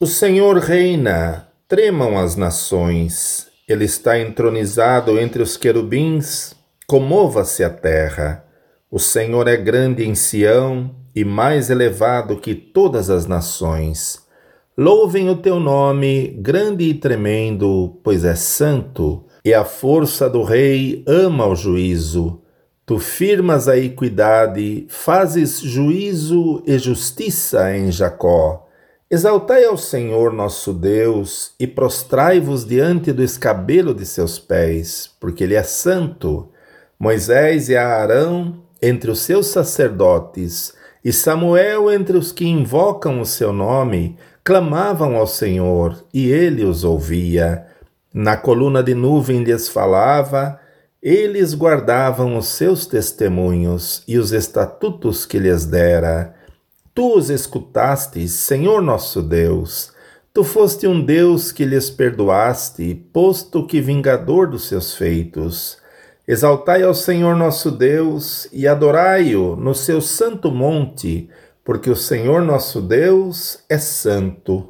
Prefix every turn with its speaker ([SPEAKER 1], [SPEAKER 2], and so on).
[SPEAKER 1] O Senhor reina, tremam as nações. Ele está entronizado entre os querubins, comova-se a terra. O Senhor é grande em Sião e mais elevado que todas as nações. Louvem o teu nome, grande e tremendo, pois é santo, e a força do rei ama o juízo. Tu firmas a equidade, fazes juízo e justiça em Jacó. Exaltai ao Senhor nosso Deus e prostrai-vos diante do escabelo de seus pés, porque ele é santo. Moisés e Arão entre os seus sacerdotes, e Samuel entre os que invocam o seu nome, clamavam ao Senhor, e ele os ouvia. Na coluna de nuvem lhes falava, eles guardavam os seus testemunhos e os estatutos que lhes dera. Tu os escutastes, Senhor nosso Deus. Tu foste um Deus que lhes perdoaste, posto que vingador dos seus feitos. Exaltai ao Senhor nosso Deus e adorai-o no seu santo monte, porque o Senhor nosso Deus é santo.